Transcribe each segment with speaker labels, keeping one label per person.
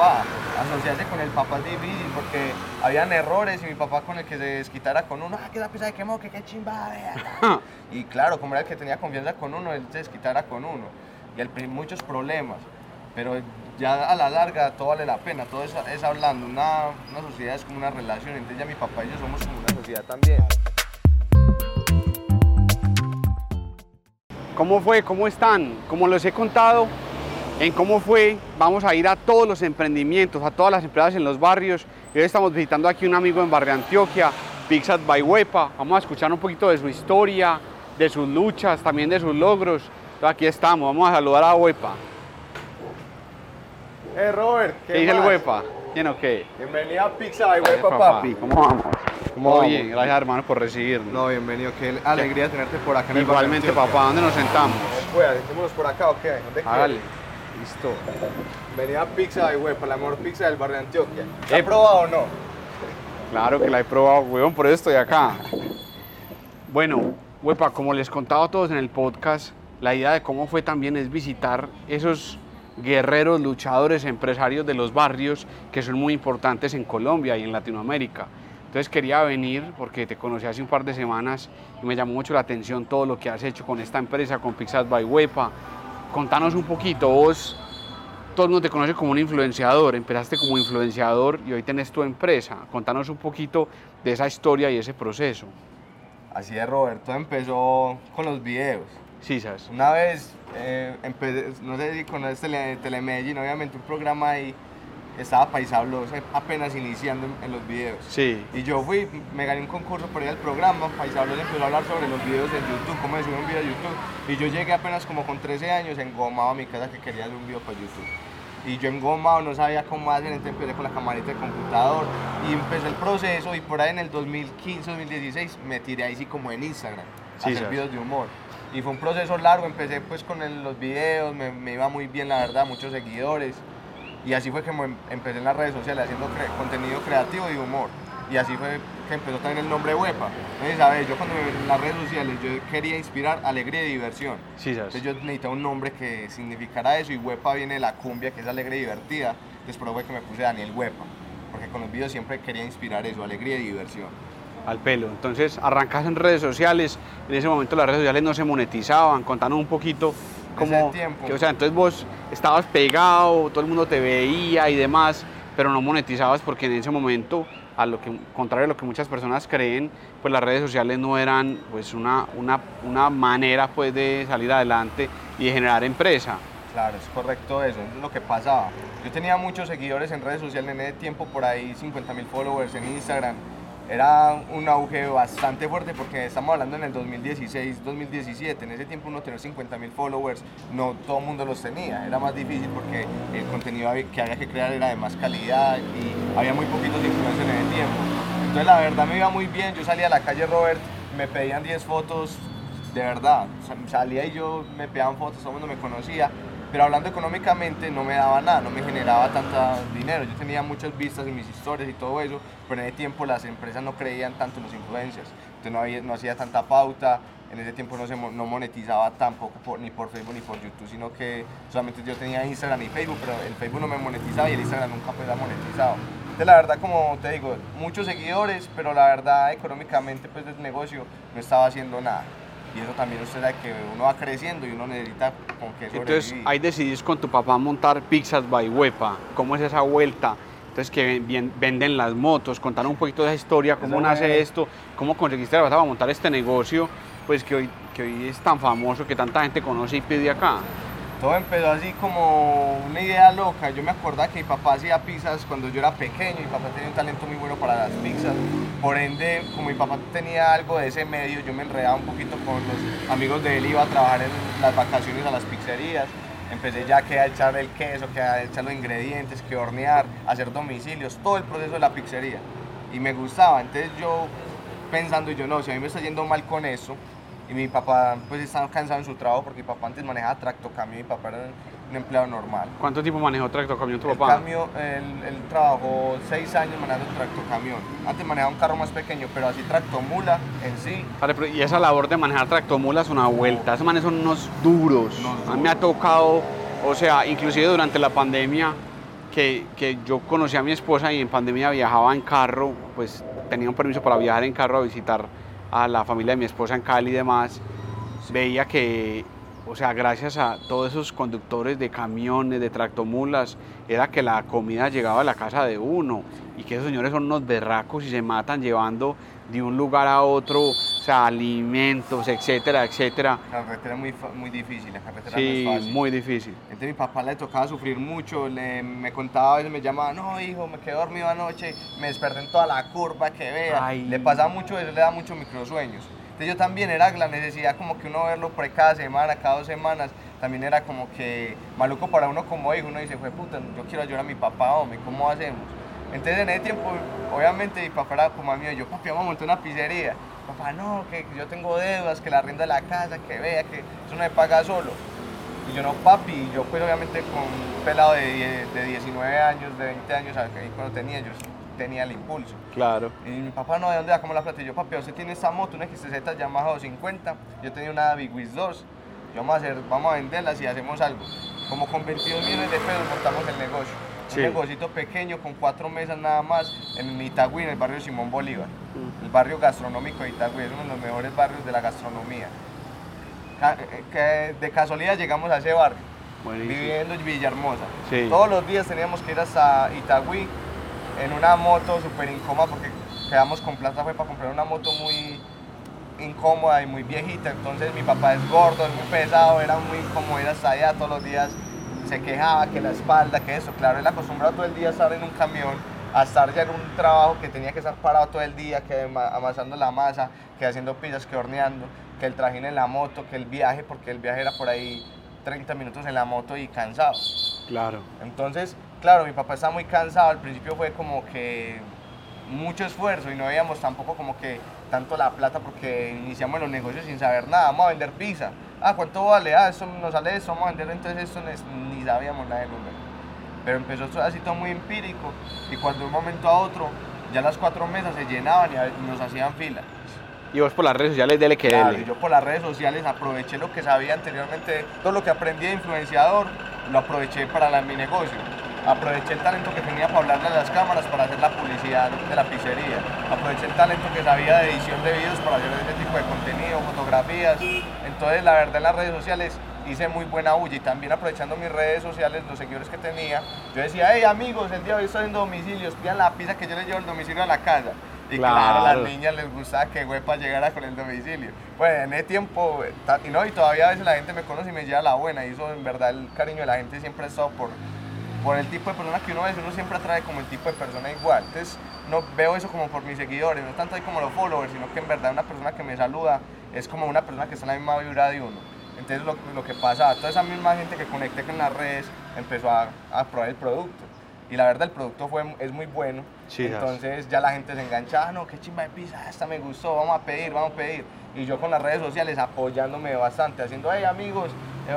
Speaker 1: papá. Asociarse con el papá es difícil porque habían errores y mi papá con el que se desquitara con uno, ah, que la pizza de quemó, que qué chimba, vea. y claro, como era el que tenía confianza con uno, él se desquitara con uno. Y prin- muchos problemas. Pero ya a la larga todo vale la pena, todo es, es hablando. Una, una sociedad es como una relación, entonces ya mi papá y yo somos como una sociedad también.
Speaker 2: ¿Cómo fue? ¿Cómo están? Como les he contado, en cómo fue, vamos a ir a todos los emprendimientos, a todas las empresas en los barrios. Y hoy estamos visitando aquí un amigo en Barrio Antioquia, Pixat by Huepa. Vamos a escuchar un poquito de su historia, de sus luchas, también de sus logros. Entonces aquí estamos, vamos a saludar a Huepa.
Speaker 1: Eh, Robert,
Speaker 2: ¿Qué, dice el Huepa? ¿Bien o qué?
Speaker 1: Bienvenido a Pizza y
Speaker 2: Gracias, papi. ¿Cómo vamos?
Speaker 1: ¿Cómo vamos?
Speaker 2: bien, gracias hermano por recibirnos.
Speaker 1: No, bienvenido, qué alegría tenerte por acá en el
Speaker 2: Igualmente,
Speaker 1: barrio Antioquia.
Speaker 2: papá, ¿dónde nos sentamos?
Speaker 1: Pues, sentémonos por acá, ¿o qué? ¿Dónde
Speaker 2: Hágale.
Speaker 1: quieres?
Speaker 2: Listo.
Speaker 1: Venía a Pizza y Huepa, la mejor pizza del barrio Antioquia. ¿La
Speaker 2: Eh.
Speaker 1: has probado o no?
Speaker 2: Claro que la he probado, huevón, por eso estoy acá. Bueno, huepa, como les contaba a todos en el podcast, la idea de cómo fue también es visitar esos guerreros, luchadores, empresarios de los barrios que son muy importantes en Colombia y en Latinoamérica. Entonces quería venir porque te conocí hace un par de semanas y me llamó mucho la atención todo lo que has hecho con esta empresa, con Pixat by Huepa. Contanos un poquito, vos todo el mundo te conoce como un influenciador, empezaste como influenciador y hoy tenés tu empresa. Contanos un poquito de esa historia y ese proceso.
Speaker 1: Así es, Robert. Todo empezó con los videos.
Speaker 2: Sí, ¿sabes?
Speaker 1: Una vez, eh, empecé, no sé si conoces Tele, Telemedellín, obviamente un programa ahí, estaba Paisablos apenas iniciando en, en los videos.
Speaker 2: Sí.
Speaker 1: Y yo fui, me gané un concurso por ir al programa, Paisablos empezó a hablar sobre los videos en YouTube, cómo se sube un video a YouTube. Y yo llegué apenas como con 13 años engomado a mi casa que quería hacer un video para YouTube. Y yo engomado, no sabía cómo hacer, entonces empecé con la camarita de computador y empecé el proceso y por ahí en el 2015, 2016 me tiré ahí sí como en Instagram, a
Speaker 2: Sí,
Speaker 1: hacer
Speaker 2: sabes.
Speaker 1: videos de humor. Y fue un proceso largo, empecé pues con el- los videos, me, me iba muy bien la verdad, muchos seguidores. Y así fue que em- empecé en las redes sociales haciendo cre- contenido creativo y humor. Y así fue que empezó también el nombre Huepa. Entonces, ¿sabes? Yo cuando me en las redes sociales yo quería inspirar alegría y diversión.
Speaker 2: Sí, ¿sabes?
Speaker 1: Entonces yo necesitaba un nombre que significara eso y Huepa viene de la cumbia, que es alegre y divertida. Después fue que me puse Daniel Huepa, porque con los videos siempre quería inspirar eso, alegría y diversión.
Speaker 2: Al pelo. Entonces, arrancas en redes sociales. En ese momento las redes sociales no se monetizaban. Contanos un poquito
Speaker 1: Ese tiempo.
Speaker 2: que, o sea, entonces vos estabas pegado, todo el mundo te veía y demás, pero no monetizabas porque en ese momento, a lo que contrario a lo que muchas personas creen, pues las redes sociales no eran pues una, una, una manera pues de salir adelante y de generar empresa.
Speaker 1: Claro, es correcto eso, es lo que pasaba. Yo tenía muchos seguidores en redes sociales en ese tiempo, por ahí 50 mil followers en Instagram. Era un auge bastante fuerte porque estamos hablando en el 2016, 2017. En ese tiempo uno tener 50 mil followers, no todo el mundo los tenía. Era más difícil porque el contenido que había que crear era de más calidad y había muy poquitos influencers en ese tiempo. Entonces la verdad me iba muy bien. Yo salía a la calle Robert, me pedían 10 fotos, de verdad. Sa- Salía y yo me pedían fotos, todo el mundo me conocía. Pero hablando económicamente no me daba nada, no me generaba tanta dinero. Yo tenía muchas vistas en mis historias y todo eso, pero en ese tiempo las empresas no creían tanto en los influencers. Entonces no, había, no hacía tanta pauta, en ese tiempo no se no monetizaba tampoco ni por Facebook ni por YouTube, sino que solamente yo tenía Instagram y Facebook, pero el Facebook no me monetizaba y el Instagram nunca pues, era monetizado. Entonces la verdad, como te digo, muchos seguidores, pero la verdad económicamente pues del negocio no estaba haciendo nada. Y eso también usted sabe que uno va creciendo y uno necesita con qué
Speaker 2: Entonces ahí decidís con tu papá montar Pizzas by Huepa. ¿Cómo es esa vuelta? Entonces que bien- venden las motos, contar un poquito de esa historia, cómo
Speaker 1: Eso
Speaker 2: nace esto, cómo conseguiste la para montar este negocio, pues que hoy, que hoy es tan famoso, que tanta gente conoce y pide acá.
Speaker 1: Todo empezó así como una idea loca. Yo me acordaba que mi papá hacía pizzas cuando yo era pequeño. Mi papá tenía un talento muy bueno para las pizzas. Por ende, como mi papá tenía algo de ese medio, yo me enredaba un poquito con los amigos de él. Iba a trabajar en las vacaciones a las pizzerías. Empecé ya que a echar el queso, que a echar los ingredientes, que hornear, hacer domicilios, todo el proceso de la pizzería. Y me gustaba. Entonces yo pensando, yo no, si a mí me está yendo mal con eso, y mi papá pues estaba cansado en su trabajo porque mi papá antes manejaba tractocamión y mi papá era un empleado normal.
Speaker 2: ¿Cuánto tiempo manejó tractocamión tu
Speaker 1: El
Speaker 2: papá?
Speaker 1: cambio, él, él trabajó seis años manejando tractocamión. Antes manejaba un carro más pequeño, pero así tractomula en sí.
Speaker 2: Vale, pero y esa labor de manejar tractomula es una vuelta. Esos manes son unos duros.
Speaker 1: Unos
Speaker 2: A mí me ha tocado, o sea, inclusive durante la pandemia, que, que yo conocí a mi esposa y en pandemia viajaba en carro, pues tenía un permiso para viajar en carro a visitar a la familia de mi esposa en Cali y demás, veía que, o sea, gracias a todos esos conductores de camiones, de tractomulas, era que la comida llegaba a la casa de uno y que esos señores son unos berracos y se matan llevando de un lugar a otro, alimentos, etcétera, etcétera.
Speaker 1: La carretera es muy, muy difícil, la carretera
Speaker 2: Sí,
Speaker 1: no es fácil.
Speaker 2: muy difícil.
Speaker 1: Entonces mi papá le tocaba sufrir mucho, le, me contaba, a veces me llamaba, no hijo, me quedé dormido anoche, me desperté en toda la curva, que vea.
Speaker 2: Ay.
Speaker 1: Le pasaba mucho eso, le da muchos microsueños. Entonces yo también era la necesidad como que uno verlo por cada semana, cada dos semanas, también era como que maluco para uno como hijo, uno dice, fue puta, yo quiero ayudar a mi papá, hombre, ¿cómo hacemos? Entonces en ese tiempo, obviamente mi papá era como amigo, yo papi, vamos a montar una pizzería. Papá, no, que yo tengo deudas, que la renta de la casa, que vea, que eso no me paga solo. Y yo no, papi, y yo pues obviamente con un pelado de, de 19 años, de 20 años, ahí cuando tenía, yo tenía el impulso.
Speaker 2: Claro.
Speaker 1: Y mi papá, no, ¿de dónde sacamos la plata? Y yo, papi, usted tiene esta moto, una XTZ Yamaha 250, yo tenía una Big Wiz 2, yo vamos a, hacer, vamos a venderlas y hacemos algo. Como con 22 millones de pesos montamos el negocio.
Speaker 2: Sí.
Speaker 1: Un negocito pequeño con cuatro mesas nada más en Itagüí, en el barrio Simón Bolívar. El barrio gastronómico de Itagüí es uno de los mejores barrios de la gastronomía. Eh, que de casualidad llegamos a ese barrio,
Speaker 2: Buenísimo.
Speaker 1: viviendo en Villahermosa.
Speaker 2: Sí.
Speaker 1: Todos los días teníamos que ir hasta Itagüí en una moto súper incómoda porque quedamos con plata fue para comprar una moto muy incómoda y muy viejita. Entonces mi papá es gordo, es muy pesado, era muy incómodo ir hasta allá todos los días. Se quejaba que la espalda, que eso. Claro, él acostumbrado todo el día a estar en un camión, a estar ya en un trabajo que tenía que estar parado todo el día, que ama- amasando la masa, que haciendo pizzas, que horneando, que el trajín en la moto, que el viaje, porque el viaje era por ahí 30 minutos en la moto y cansado.
Speaker 2: Claro.
Speaker 1: Entonces, claro, mi papá estaba muy cansado, al principio fue como que mucho esfuerzo y no veíamos tampoco como que tanto la plata porque iniciamos los negocios sin saber nada, vamos a vender pizza, ah, ¿cuánto vale? Ah, eso nos sale eso, vamos a vender entonces esto, ni- sabíamos nada de números. Pero empezó todo así todo muy empírico y cuando de un momento a otro ya las cuatro mesas se llenaban y nos hacían fila.
Speaker 2: Y vos por las redes sociales dele que
Speaker 1: Claro,
Speaker 2: dele.
Speaker 1: yo por las redes sociales aproveché lo que sabía anteriormente, todo lo que aprendí de influenciador, lo aproveché para la- mi negocio. Aproveché el talento que tenía para hablarle a las cámaras, para hacer la publicidad de la pizzería. Aproveché el talento que sabía de edición de videos para hacer ese tipo de contenido, fotografías. Entonces, la verdad, en las redes sociales hice muy buena bulla y también aprovechando mis redes sociales, los seguidores que tenía, yo decía, hey amigos, el día de hoy estoy en domicilios, pidan la pizza que yo les llevo el domicilio a la casa. Y claro, a las niñas les gustaba que huepa llegara con el domicilio. Pues en ese tiempo, eh, y no, y todavía a veces la gente me conoce y me lleva la buena, y eso en verdad el cariño de la gente siempre ha estado por, por el tipo de persona que uno es, uno siempre atrae como el tipo de persona igual. Entonces, no veo eso como por mis seguidores, no tanto ahí como los followers, sino que en verdad una persona que me saluda es como una persona que está en la misma vibra de uno. Entonces, lo, lo que pasa, toda esa misma gente que conecté con las redes empezó a, a probar el producto. Y la verdad, el producto fue, es muy bueno. Entonces, ya la gente se engancha, "Ah, no, qué chimba de pizza, esta me gustó, vamos a pedir, vamos a pedir. Y yo con las redes sociales apoyándome bastante, haciendo, hey amigos,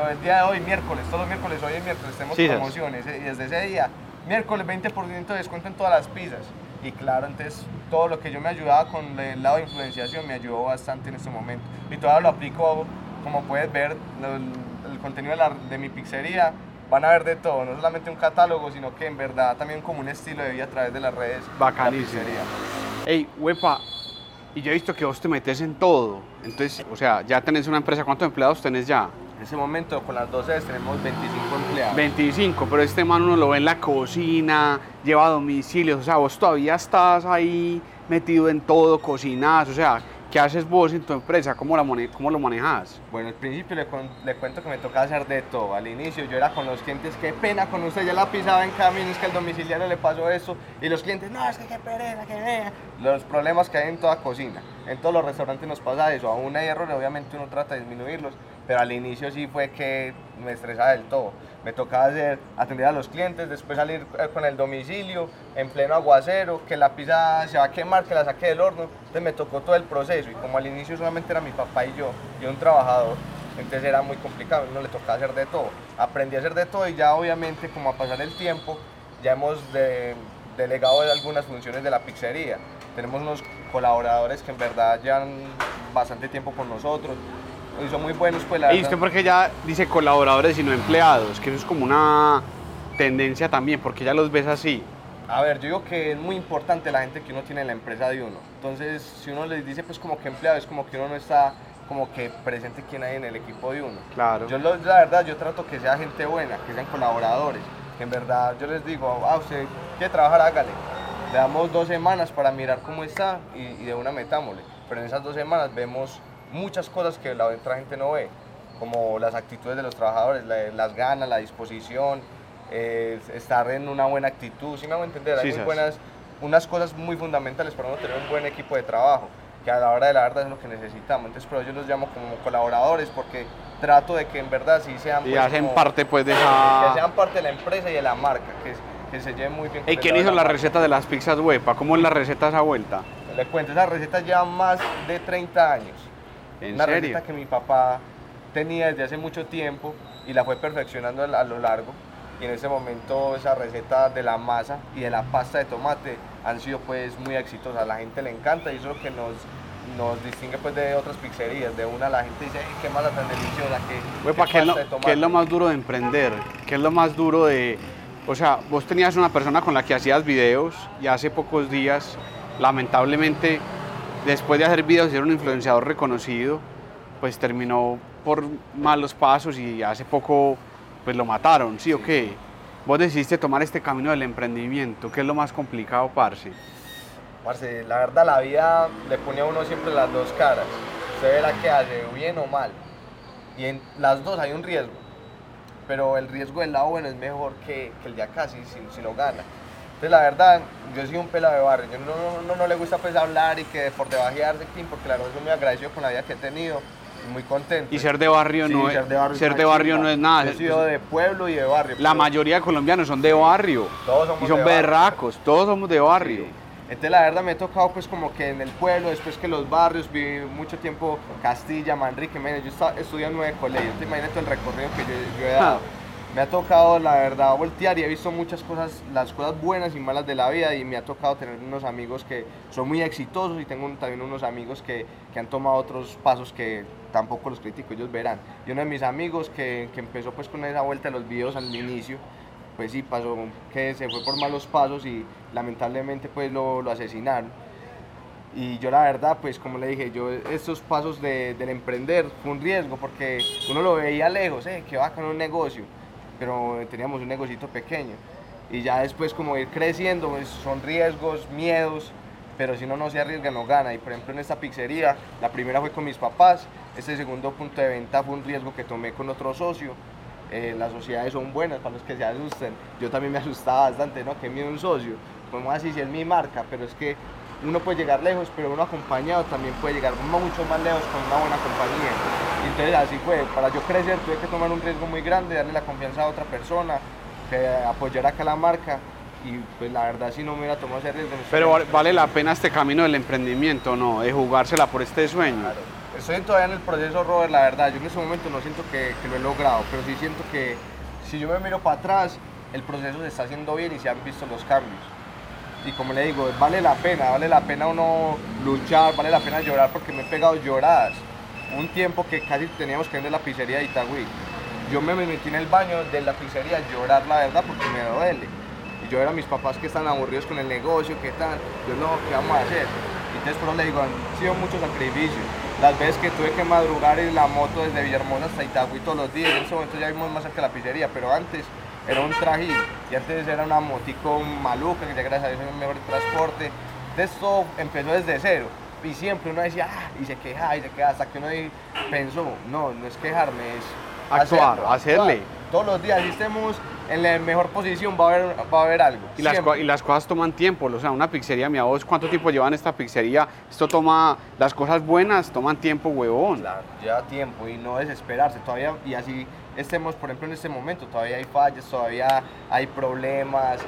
Speaker 1: el día de hoy, miércoles, todos los miércoles, hoy es miércoles, tenemos
Speaker 2: Sí,
Speaker 1: promociones. eh, Y desde ese día, miércoles 20% de descuento en todas las pizzas. Y claro, entonces todo lo que yo me ayudaba con el lado de influenciación me ayudó bastante en este momento. Y todavía lo aplico, como puedes ver, el, el contenido de, la- de mi pizzería. Van a ver de todo, no solamente un catálogo, sino que en verdad también como un estilo de vida a través de las redes. de la
Speaker 2: Bacanísimo.
Speaker 1: pizzería.
Speaker 2: Ey, huepa, y yo he visto que vos te metes en todo. Entonces, o sea, ya tenés una empresa, ¿cuántos empleados tenés ya?
Speaker 1: En ese momento con las 12 tenemos 25 empleados.
Speaker 2: 25, pero este man uno lo ve en la cocina, lleva a domicilios, o sea, vos todavía estás ahí metido en todo, cocinas, o sea, ¿qué haces vos en tu empresa? ¿Cómo, la cómo lo manejas?
Speaker 1: Bueno, al principio le, le cuento que me tocaba hacer de todo. Al inicio yo era con los clientes, qué pena con usted, ya la pisaba en camino, es que al domiciliario le pasó eso. Y los clientes, no, es que qué pereza, que vea. Los problemas que hay en toda cocina. En todos los restaurantes nos pasa eso. Aún hay errores, obviamente uno trata de disminuirlos. Pero al inicio sí fue que me estresaba del todo. Me tocaba hacer, atender a los clientes, después salir eh, con el domicilio en pleno aguacero, que la pizza se va a quemar, que la saque del horno. Entonces me tocó todo el proceso. Y como al inicio solamente era mi papá y yo, y un trabajador, entonces era muy complicado, no le tocaba hacer de todo. Aprendí a hacer de todo y ya obviamente como a pasar el tiempo, ya hemos de- delegado algunas funciones de la pizzería. Tenemos unos colaboradores que en verdad llevan bastante tiempo con nosotros y son muy buenos pues la
Speaker 2: ¿Y usted por qué ya dice colaboradores y no empleados? Que eso es como una, tendencia también? Porque ya los ves así.
Speaker 1: A ver, yo digo que es muy importante la gente que uno tiene en la empresa de uno. Entonces, si uno les dice pues como que empleado, es como que uno no está como que presente quién hay en el equipo de uno.
Speaker 2: Claro.
Speaker 1: Yo la verdad, yo trato que sea gente buena, que sean colaboradores. Que en verdad yo les digo, ah, usted quiere trabajar, hágale. Le damos dos semanas para mirar cómo está y, y de una metámosle. Pero en esas dos semanas vemos muchas cosas que la otra gente no ve, como las actitudes de los trabajadores, las ganas, la disposición, eh, estar en una buena actitud, ¿sí me hago entender? Hay muy buenas, unas cosas muy fundamentales para uno tener un buen equipo de trabajo, que a la hora de la verdad es lo que necesitamos. Entonces, pero yo los llamo como colaboradores porque trato de que en verdad sí sean...
Speaker 2: y pues, hacen parte pues de
Speaker 1: esa... Que sean parte de la empresa y de la marca, que, que se lleven muy bien.
Speaker 2: ¿Y quién hizo la, receta de las pizzas huepa? ¿Cómo es la receta esa vuelta?
Speaker 1: Le cuento, esa receta lleva más de 30 años.
Speaker 2: ¿En
Speaker 1: una
Speaker 2: serio?
Speaker 1: receta que mi papá tenía desde hace mucho tiempo y la fue perfeccionando a lo largo. Y en ese momento esa receta de la masa y de la pasta de tomate han sido pues muy exitosas. A la gente le encanta y eso es lo que nos, nos distingue pues de otras pizzerías. De una la gente dice, qué masa tan deliciosa, qué,
Speaker 2: ¿qué, es lo, ¿qué es lo más duro de emprender? ¿Qué es lo más duro de... O sea, vos tenías una persona con la que hacías videos y hace pocos días, lamentablemente, después de hacer videos y ser un influenciador reconocido, pues terminó por malos pasos y hace poco pues lo mataron, ¿sí, o qué? Vos decidiste tomar este camino del emprendimiento, ¿qué es lo más complicado, Parce?
Speaker 1: Parce, la verdad la vida le pone a uno siempre las dos caras. Usted verá que hace, bien o mal. Y en las dos hay un riesgo. Pero el riesgo del lado bueno es mejor que, el de acá si, si, lo gana. Entonces la verdad, yo soy un pelado de barrio. Yo no, no, no, le gusta pues hablar y que por debajearse, porque la verdad estoy muy agradecido con la vida que he tenido muy contento.
Speaker 2: Y ser de barrio no es, ser de barrio, no es nada.
Speaker 1: Yo soy de pueblo y de barrio.
Speaker 2: La mayoría de colombianos son de barrio.
Speaker 1: Todos somos
Speaker 2: Y son berracos, todos somos de barrio.
Speaker 1: Entonces la verdad me he tocado pues como que en el pueblo, después que los barrios, viví mucho tiempo Castilla, Manrique, yo estaba, estudié en nueve colegios, te imaginas todo el recorrido que yo, he dado. me ha tocado la verdad voltear y he visto muchas cosas, las cosas buenas y malas de la vida y me ha tocado tener unos amigos que son muy exitosos y tengo también unos amigos que, que han tomado otros pasos que tampoco los critico, ellos verán. Y uno de mis amigos que, que empezó pues con esa vuelta de los videos al inicio, pues sí, pasó que se fue por malos pasos y lamentablemente pues lo, lo asesinaron. Y yo la verdad, pues como le dije, yo estos pasos de, del emprender fue un riesgo porque uno lo veía lejos, eh, que va con un negocio, pero teníamos un negocito pequeño. Y ya después como ir creciendo, pues, son riesgos, miedos, pero si uno no se arriesga no gana. Y por ejemplo en esta pizzería, la primera fue con mis papás, este segundo punto de venta fue un riesgo que tomé con otro socio. Eh, las sociedades son buenas para los que se asusten. Yo también me asustaba bastante, ¿no? Que miedo un socio. Como así, si es mi marca, pero es que uno puede llegar lejos, pero uno acompañado también puede llegar mucho más lejos con una buena compañía. Entonces así fue, para yo crecer tuve que tomar un riesgo muy grande, darle la confianza a otra persona, que apoyar acá la marca y pues la verdad si no me hubiera tomado ese riesgo.
Speaker 2: Pero vale la pena este camino del emprendimiento, ¿no? De jugársela por este sueño.
Speaker 1: Claro. Estoy todavía en el proceso, Robert, la verdad. Yo en ese momento no siento que, que, lo he logrado, pero sí siento que si yo me miro para atrás, el proceso se está haciendo bien y se han visto los cambios. Y como le digo, vale la pena, vale la pena uno luchar, vale la pena llorar porque me he pegado lloradas. Un tiempo que casi teníamos que ir de la pizzería de Itagüí. Yo me metí en el baño de la pizzería a llorar, la verdad, porque me duele y yo era mis papás que están aburridos con el negocio, ¿qué tal? Yo no, ¿qué vamos a hacer? Y entonces pero le digo, han sido muchos sacrificios. Las veces que tuve que madrugar en la moto desde Villahermosa hasta Itagüí todos los días, en ese momento ya vimos más de la pizzería, pero antes era un trajín y antes era una motico maluca, que ya gracias a Dios es un mejor transporte. Entonces todo empezó desde cero y siempre uno decía, ah, y se queja, y se queja, hasta que uno pensó, no, no es quejarme, es
Speaker 2: actuar, hacerle.
Speaker 1: Todos los días, si estemos en la mejor posición, va a haber, va a haber algo.
Speaker 2: Y las, y las, cosas toman tiempo, o sea, una pizzería, mi voz, ¿cuánto tiempo llevan esta pizzería? Esto toma, las cosas buenas toman tiempo, huevón.
Speaker 1: Claro, lleva tiempo y no desesperarse todavía, y así estemos, por ejemplo, en este momento, todavía hay fallas, todavía hay problemas,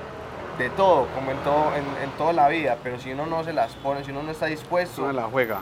Speaker 1: de todo, como en, todo, en, toda la vida, pero si uno no se las pone, si uno no está dispuesto...
Speaker 2: Uno la juega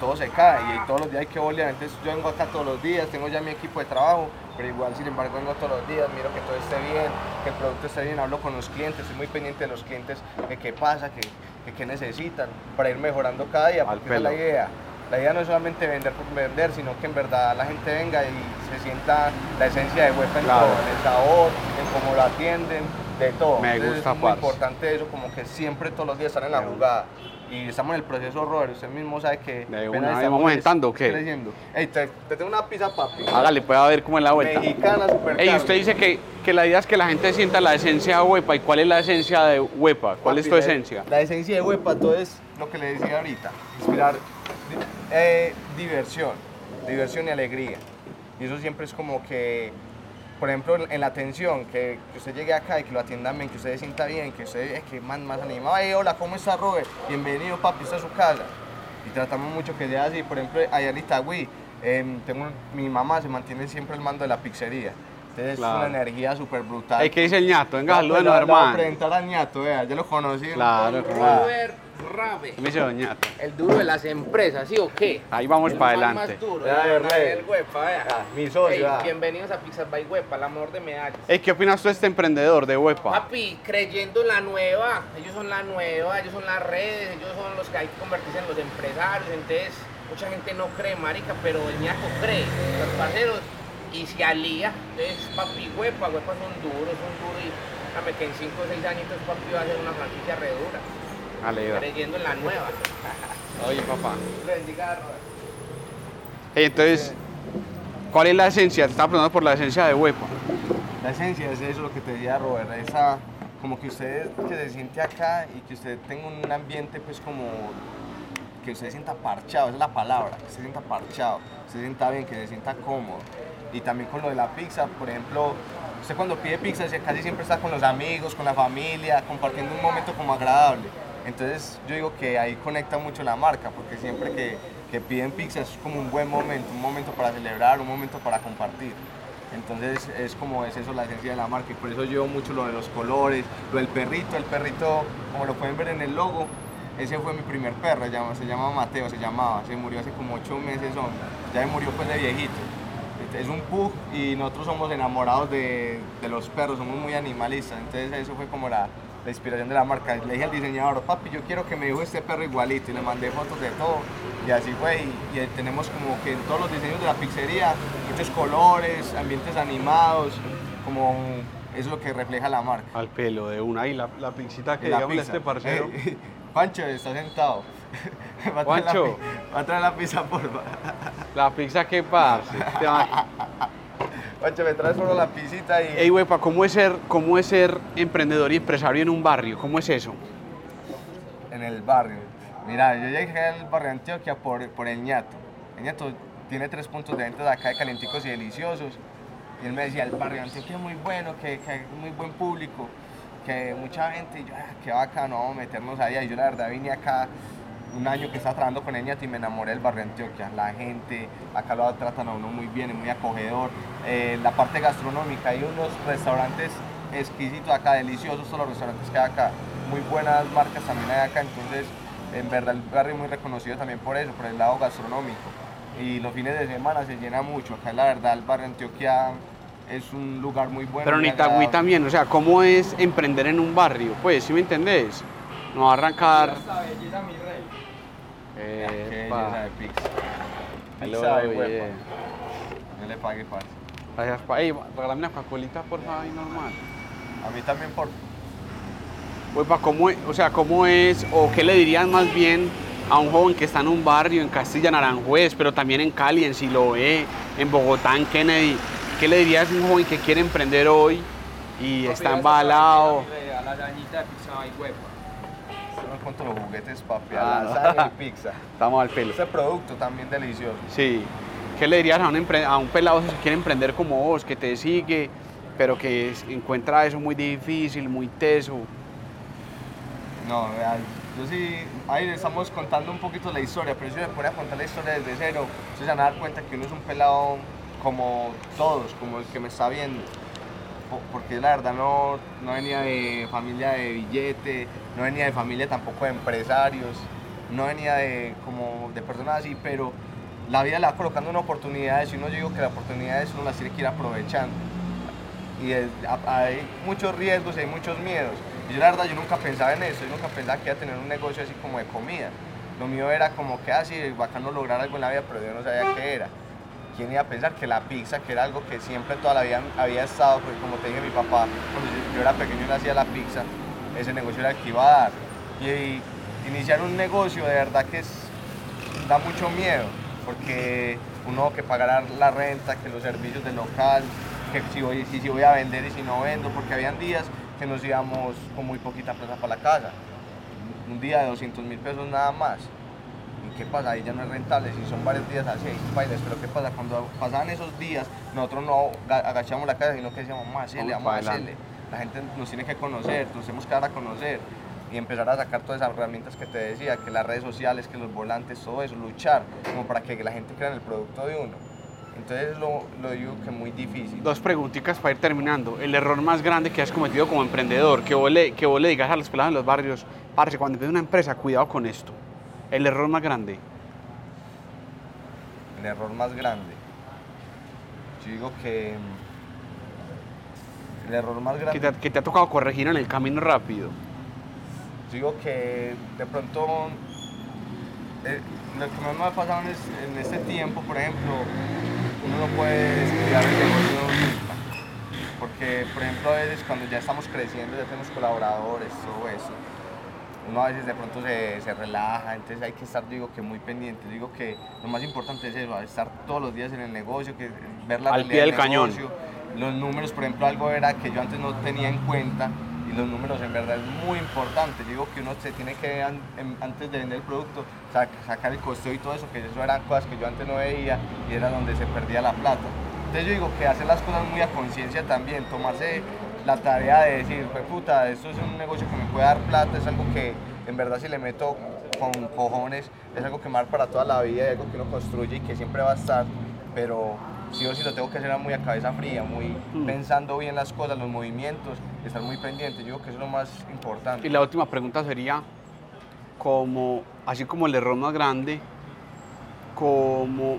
Speaker 1: todo se cae y todos los días hay que bolear. Entonces yo vengo acá todos los días, tengo ya mi equipo de trabajo, pero igual sin embargo vengo todos los días, miro que todo esté bien, que el producto esté bien, hablo con los clientes, estoy muy pendiente de los clientes, de qué pasa, qué, qué necesitan, para ir mejorando cada día, porque esa es la idea. La idea no es solamente vender por vender, sino que en verdad la gente venga y se sienta la esencia de Huepa en
Speaker 2: Claro.
Speaker 1: todo, en el sabor, en cómo lo atienden, de todo.
Speaker 2: Me
Speaker 1: Entonces,
Speaker 2: gusta,
Speaker 1: es muy
Speaker 2: parce.
Speaker 1: importante eso, como que siempre todos los días estar en la jugada. Y estamos en el proceso, Robert, usted mismo sabe que...
Speaker 2: De una. ¿Y
Speaker 1: estamos
Speaker 2: vamos entrando o qué?
Speaker 1: creciendo. Ey, te, te tengo una pizza, papi.
Speaker 2: Hágale, puede ver cómo es la vuelta.
Speaker 1: Mexicana, super
Speaker 2: Ey, usted dice que, que la idea es que la gente sienta la esencia de Huepa. ¿Y cuál es la esencia de Huepa? ¿Cuál es tu
Speaker 1: la-
Speaker 2: esencia?
Speaker 1: La esencia de Huepa, todo es lo que le decía ahorita. Inspirar eh, diversión, diversión y alegría. Y eso siempre es como que, por ejemplo, en, la atención, que, que usted llegue acá y que lo atiendan bien, que usted se sienta bien, que usted es que más, más animado. Ay, hola, ¿cómo está Robert? Bienvenido, papi, está a su casa. Y tratamos mucho que sea así. Por ejemplo, allá en Itagüí, em, tengo mi mamá se mantiene siempre el mando de la pizzería. Entonces
Speaker 2: Claro.
Speaker 1: es una energía súper brutal.
Speaker 2: Ey, ¿qué dice el ñato? Venga,
Speaker 1: Ya,
Speaker 2: salúdenos,
Speaker 1: la voy a
Speaker 2: hermano.
Speaker 1: presentar al ñato, vea, ya lo conocí.
Speaker 2: Claro,
Speaker 1: Ah.
Speaker 2: claro.
Speaker 3: Rabe, el duro de las empresas, ¿sí o qué?
Speaker 2: Ahí vamos para adelante.
Speaker 3: Más duro,
Speaker 1: Ya,
Speaker 3: el, Huepa, vea.
Speaker 1: Ah, mi socio,
Speaker 3: Ey,
Speaker 1: ah.
Speaker 3: bienvenidos a Pizzas by Huepa, el amor de medallas.
Speaker 2: Ey, ¿qué opinas tú de este emprendedor de Huepa?
Speaker 3: Papi, creyendo en la nueva, ellos son la nueva, ellos son las redes, ellos son los que hay que convertirse en los empresarios, entonces mucha gente no cree, marica, pero el ñaco cree, los parceros, y se alía, entonces papi, huepa, huepa son duros, son duros, y que en 5 o 6 añitos papi va a ser una franquicia re
Speaker 2: Alegra.
Speaker 3: creyendo en la nueva.
Speaker 2: Oye, papá.
Speaker 3: Le bendiga, Robert.
Speaker 2: Ey, entonces, ¿cuál es la esencia? Te estaba preguntando por la esencia de Huepa.
Speaker 1: La esencia es eso lo que te decía Robert, esa como que usted que se siente acá y que usted tenga un ambiente pues como que usted se sienta parchado, esa es la palabra, que se sienta parchado, que se sienta bien, que se sienta cómodo. Y también con lo de la pizza, por ejemplo, usted cuando pide pizza se- casi siempre está con los amigos, con la familia, compartiendo un momento como agradable. Entonces yo digo que ahí conecta mucho la marca, porque siempre que, que piden pizza es como un buen momento, un momento para celebrar, un momento para compartir. Entonces es como es eso la esencia de la marca y por eso llevo mucho lo de los colores, lo del perrito, el perrito, como lo pueden ver en el logo, ese fue mi primer perro, se llama, Mateo, se llamaba, se murió hace como ocho meses, ya se murió pues de viejito. Es un pug y nosotros somos enamorados de, de los perros, somos muy animalistas, entonces eso fue como la, la inspiración de la marca. Le dije al diseñador, papi, yo quiero que me dibuje este perro igualito y le mandé fotos de todo y así fue y, y tenemos como que en todos los diseños de la pizzería muchos colores, ambientes animados, como es lo que refleja la marca.
Speaker 2: Al pelo de una. Y la, la pizzita que
Speaker 1: La pizza.
Speaker 2: este parcero.
Speaker 1: Eh, Pancho está sentado. Va la pi- Va a traer la pizza, porfa.
Speaker 2: La pizza que parce.
Speaker 1: Pancho, me traes solo la pisita y...
Speaker 2: Ey, Huepa, ¿cómo es, ser, ¿cómo es ser emprendedor y empresario en un barrio? ¿Cómo es eso?
Speaker 1: en el barrio. Mira, yo llegué al barrio de Antioquia por, por el ñato. El ñato tiene tres puntos de venta de acá de calenticos y deliciosos. Y él me decía, el barrio de Antioquia es muy bueno, que, que hay muy buen público, que mucha gente, y yo, ah, qué bacano, vamos a meternos allá. Y yo la verdad vine acá un año que estaba trabajando con el ñato y me enamoré del barrio de Antioquia. La gente, acá lo tratan a uno muy bien, es muy acogedor. Eh, la parte gastronómica, hay unos restaurantes exquisitos acá, deliciosos todos los restaurantes que hay acá. Muy buenas marcas también hay acá, entonces en verdad el barrio es muy reconocido también por eso, por el lado gastronómico. Y los fines de semana se llena mucho. Acá la verdad el barrio de Antioquia es un lugar muy bueno.
Speaker 2: Pero en
Speaker 1: muy
Speaker 2: Itagüí también, o sea, ¿cómo es emprender en un barrio? Pues, ¿sí me entendés? No va a arrancar. Epa.
Speaker 1: belleza pizza.
Speaker 2: Hello,
Speaker 1: Pizza de
Speaker 2: yeah.
Speaker 1: No le pague parce.
Speaker 2: Gracias, pa. Ey, regálame una Coca-Colita, por favor, ahí normal.
Speaker 1: A mí también por
Speaker 2: Huepa, ¿cómo es, o sea, cómo es, o qué le dirían más bien a un joven que está en un barrio en Castilla Naranjuez, pero también en Cali, en Siloé, en Bogotá, en Kennedy? ¿Qué le dirías a un joven que quiere emprender hoy y está embalado?
Speaker 3: La
Speaker 1: no cuento los juguetes, papi.
Speaker 2: Ah,
Speaker 1: lasaña y pizza.
Speaker 2: Estamos al pelo.
Speaker 1: Este producto también delicioso.
Speaker 2: Sí. ¿Qué le dirías a un, a un pelado que quiere emprender como vos, que te sigue, pero que encuentra eso muy difícil, muy teso?
Speaker 1: No, real. Yo sí, ahí le estamos contando un poquito la historia, pero si se pone a contar la historia desde cero, se van a dar cuenta que uno es un pelado como todos, como el que me está viendo. Po- Porque la verdad no, no venía de familia de billete, no venía de familia tampoco de empresarios, no venía de, como de personas así, pero la vida le va colocando una oportunidad y uno yo digo que las oportunidades uno las tiene que ir aprovechando. y hay muchos riesgos y hay muchos miedos. Y yo la verdad, yo nunca pensaba en eso, yo nunca pensaba que iba a tener un negocio así como de comida. Lo mío era como que así, bacano lograr algo en la vida, pero yo no sabía qué era. ¿Quién iba a pensar que la pizza, que era algo que siempre toda la vida había estado, porque como te dije, mi papá, cuando yo, era pequeño y hacía la pizza, ese negocio era el que iba a dar. Y, iniciar un negocio de verdad que es, da mucho miedo, porque uno que pagar la renta, que los servicios del local, que si voy, si, si voy a vender y si no vendo, porque habían días que nos íbamos con muy poquita plata para la casa. Un día de 200 mil pesos nada más. ¿Y qué pasa? Ahí ya no es rentable, si son varios días así, hay bailes, pero ¿qué pasa? Cuando pasaban esos días, nosotros no ga- agachamos la cabeza, sino que decíamos, a hacerle,
Speaker 2: Vamos
Speaker 1: vamos a
Speaker 2: pa' adelante".
Speaker 1: hacerle. La gente nos tiene que conocer, nos tenemos que dar a conocer y empezar a sacar todas esas herramientas que te decía, que las redes sociales, que los volantes, todo eso, luchar, como para que la gente crea en el producto de uno. Entonces lo, lo digo que muy difícil.
Speaker 2: Dos preguntitas para ir terminando. El error más grande que has cometido como emprendedor, que vos le, que vos le digas a los pelados en los barrios, parce, cuando empieza una empresa, cuidado con esto. El error más grande.
Speaker 1: El error más grande. Yo digo que mm, el error más
Speaker 2: Que
Speaker 1: grande.
Speaker 2: te, que te ha tocado corregir en el camino rápido.
Speaker 1: Yo digo que de pronto eh, lo que más me ha pasado en, es- en este tiempo, por ejemplo, uno no puede descuidar el negocio nunca. Porque, por ejemplo, a veces cuando ya estamos creciendo, ya tenemos colaboradores, todo eso, uno a veces de pronto se, se relaja, entonces hay que estar, digo, que muy pendiente. Digo que lo más importante es eso, estar todos los días en el negocio, que ver la
Speaker 2: Al
Speaker 1: realidad
Speaker 2: pie del cañón.
Speaker 1: negocio. Los números, por ejemplo, algo era que yo antes no tenía en cuenta y los números en verdad es muy importante. Digo que uno se tiene que, an- antes de vender el producto, sac- sacar el costeo y todo eso, que eso eran cosas que yo antes no veía y era donde se perdía la plata. Entonces yo digo que hacer las cosas muy a conciencia también, tomarse la tarea de decir, pues puta, esto es un negocio que me puede dar plata, es algo que en verdad si le meto con cojones, es algo que me para toda la vida, es algo que uno construye y que siempre va a estar, pero sí o sí lo tengo que hacer muy a cabeza fría, muy
Speaker 2: Mm.
Speaker 1: pensando bien las cosas, los movimientos, estar muy pendiente, yo digo que eso es lo más importante.
Speaker 2: Y la última pregunta sería, como, así como el error más grande, como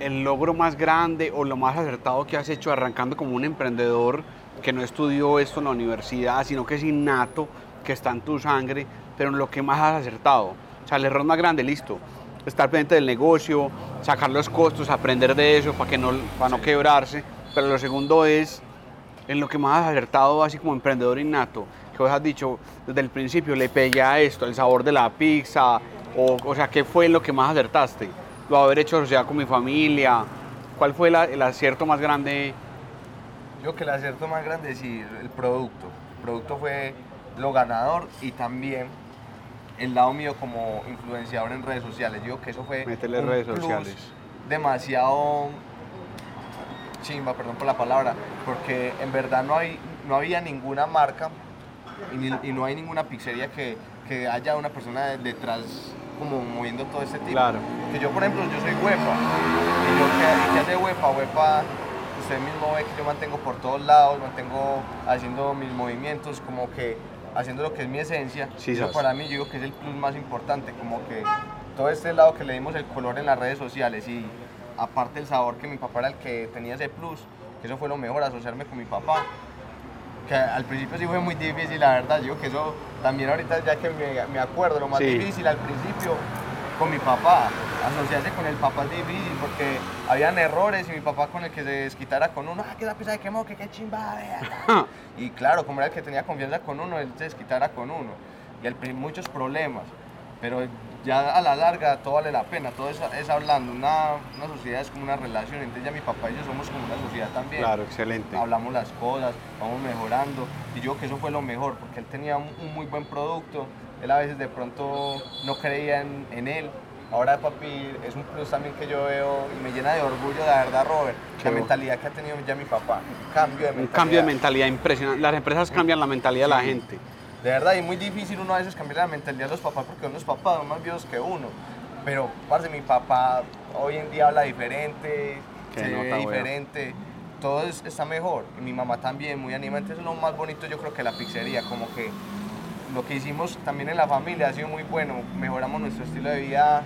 Speaker 2: el logro más grande o lo más acertado que has hecho arrancando como un emprendedor que no estudió esto en la universidad, sino que es innato, que está en tu sangre, pero en lo que más has acertado. O sea, el error más grande, listo. Estar pendiente del negocio, sacar los costos, aprender de eso para, que no, para no quebrarse. Pero lo segundo es en lo que más has acertado, así como emprendedor innato, que vos has dicho desde el principio, le pegué a esto, el sabor de la pizza, o, o sea, ¿qué fue lo que más acertaste? Lo haber hecho sociedad con mi familia, ¿cuál fue la- el acierto más grande?
Speaker 1: Yo creo que el acierto más grande es el producto. El producto fue lo ganador y también el lado mío como influenciador en redes sociales. Yo digo que eso fue
Speaker 2: Meterle
Speaker 1: un
Speaker 2: redes
Speaker 1: plus
Speaker 2: sociales.
Speaker 1: demasiado chimba, perdón por la palabra, porque en verdad no, hay, no había ninguna marca y, ni- y no hay ninguna pizzería que, que haya una persona de- detrás como moviendo todo este tipo.
Speaker 2: Claro.
Speaker 1: Que yo, por ejemplo, yo soy huepa. Y yo, ¿qué, qué hace huepa? Huepa, usted mismo ve que yo mantengo por todos lados, mantengo haciendo mis movimientos, como que haciendo lo que es mi esencia.
Speaker 2: Sí,
Speaker 1: Eso para mí yo digo que es el plus más importante, como que todo este lado que le dimos el color en las redes sociales y aparte el sabor que mi papá era el que tenía ese plus, que eso fue lo mejor, asociarme con mi papá que al principio sí fue muy difícil, la verdad. Yo digo que eso también ahorita ya que me, me acuerdo, lo más
Speaker 2: Sí.
Speaker 1: difícil al principio con mi papá. Asociarse con el papá es difícil porque habían errores y mi papá con el que se desquitara con uno, ah, que la pizza de quemó, que qué chimba, vea". Y claro, como era el que tenía confianza con uno, él se desquitara con uno. Y principio muchos problemas. Pero ya a la larga todo vale la pena, todo es, es hablando. Una, una sociedad es como una relación, entonces ya mi papá y yo somos como una sociedad también
Speaker 2: Claro, excelente.
Speaker 1: hablamos las cosas, vamos mejorando. Y yo creo que eso fue lo mejor, porque él tenía un, un muy buen producto. Él a veces de pronto no creía en, en él. Ahora, papi, es un plus también que yo veo y me llena de orgullo, de verdad, Robert,
Speaker 2: Qué
Speaker 1: la
Speaker 2: bueno.
Speaker 1: mentalidad que ha tenido ya mi papá. Cambio de
Speaker 2: Un
Speaker 1: mentalidad.
Speaker 2: cambio de mentalidad impresionante. Las empresas cambian la mentalidad de la gente.
Speaker 1: De verdad, y muy difícil uno a veces cambiar la mentalidad de los papás porque los papás, son más viejos que uno. Pero, parce, mi papá hoy en día habla diferente,
Speaker 2: Qué
Speaker 1: se
Speaker 2: nota,
Speaker 1: ve diferente, todo es- está mejor. Y mi mamá también, muy animante, eso es lo más bonito yo creo que la pizzería, como que lo que hicimos también en la familia ha sido muy bueno, mejoramos nuestro estilo de vida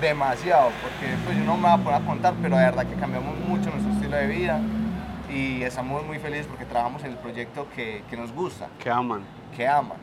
Speaker 1: demasiado, porque pues yo no me voy a poner a contar, pero de verdad que cambiamos mucho nuestro estilo de vida y estamos muy felices porque trabajamos en el proyecto que, que nos gusta
Speaker 2: Que aman.
Speaker 1: que aman.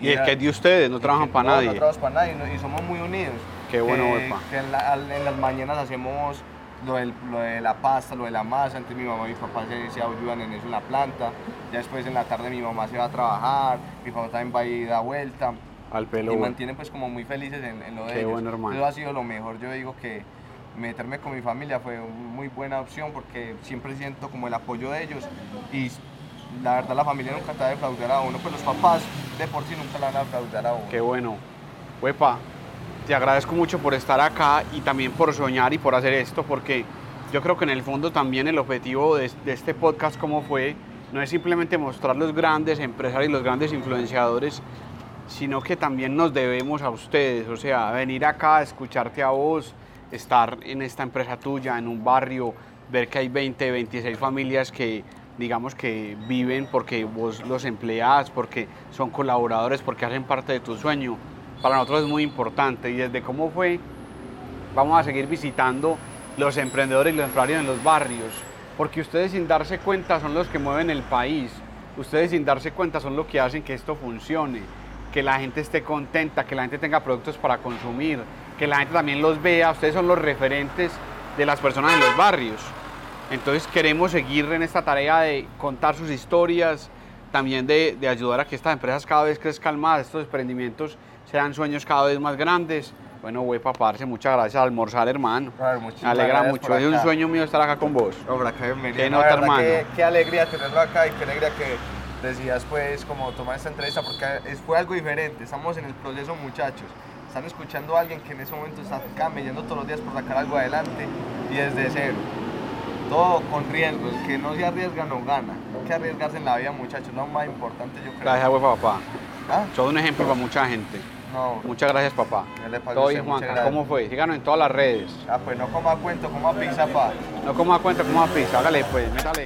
Speaker 2: Y es que es de ustedes, no trabajan para
Speaker 1: no,
Speaker 2: nadie.
Speaker 1: No trabajamos para nadie y somos muy unidos.
Speaker 2: Qué bueno, huepa.
Speaker 1: que la- en las mañanas hacemos lo, del- lo de la pasta, lo de la masa, entonces mi mamá y mi papá se, se ayudan en eso en la planta, ya después en la tarde mi mamá se va a trabajar, mi papá también va a ir a vuelta,
Speaker 2: Al pelo.
Speaker 1: y mantienen pues como muy felices en, en lo de
Speaker 2: Qué
Speaker 1: ellos.
Speaker 2: bueno, hermano.
Speaker 1: Eso ha sido lo mejor, yo digo que meterme con mi familia fue muy buena opción porque siempre siento como el apoyo de ellos y la verdad la familia nunca te va a defraudar a uno, pues los papás de por sí nunca la van a defraudar a uno.
Speaker 2: Qué bueno. Huepa, te agradezco mucho por estar acá y también por soñar y por hacer esto, porque yo creo que en el fondo también el objetivo de, este podcast, como fue, no es simplemente mostrar los grandes empresarios y los grandes influenciadores, sino que también nos debemos a ustedes, o sea, venir acá, escucharte a vos, estar en esta empresa tuya, en un barrio, ver que hay 20, 26 familias que digamos que viven porque vos los empleás, porque son colaboradores, porque hacen parte de tu sueño. Para nosotros es muy importante y desde cómo fue, vamos a seguir visitando los emprendedores y los empresarios en los barrios, porque ustedes sin darse cuenta son los que mueven el país, ustedes sin darse cuenta son los que hacen que esto funcione, que la gente esté contenta, que la gente tenga productos para consumir, que la gente también los vea, ustedes son los referentes de las personas en los barrios. Entonces queremos seguir en esta tarea de contar sus historias, también de, de ayudar a que estas empresas cada vez crezcan más, estos emprendimientos sean sueños cada vez más grandes. Bueno, güey, parce, muchas gracias al almorzar, hermano.
Speaker 1: Brother,
Speaker 2: Me
Speaker 1: muchísimas
Speaker 2: alegra mucho, es un sueño mío estar acá con vos.
Speaker 1: Hombre, acá bienvenido.
Speaker 2: Qué
Speaker 1: No,
Speaker 2: nota, hermano.
Speaker 1: Qué, qué alegría tenerlo acá y qué alegría que decidas pues como tomar esta entrevista porque fue algo diferente. Estamos en el proceso muchachos. Están escuchando a alguien que en ese momento está camellando todos los días por sacar algo adelante y desde cero. Todo con riesgo. El que no se arriesga no gana. Hay que arriesgarse en la vida muchachos. Es lo más importante yo creo.
Speaker 2: Gracias, güey, papá.
Speaker 1: ¿Ah?
Speaker 2: Sos un ejemplo para mucha gente.
Speaker 1: No.
Speaker 2: Muchas gracias, papá. Todo bien, Juanca. ¿Cómo fue? Síganos en todas las redes.
Speaker 1: Ah, pues no coma cuento, coma pizza, pa.
Speaker 2: No coma cuenta, coma pizza. Hágale, pues, métale.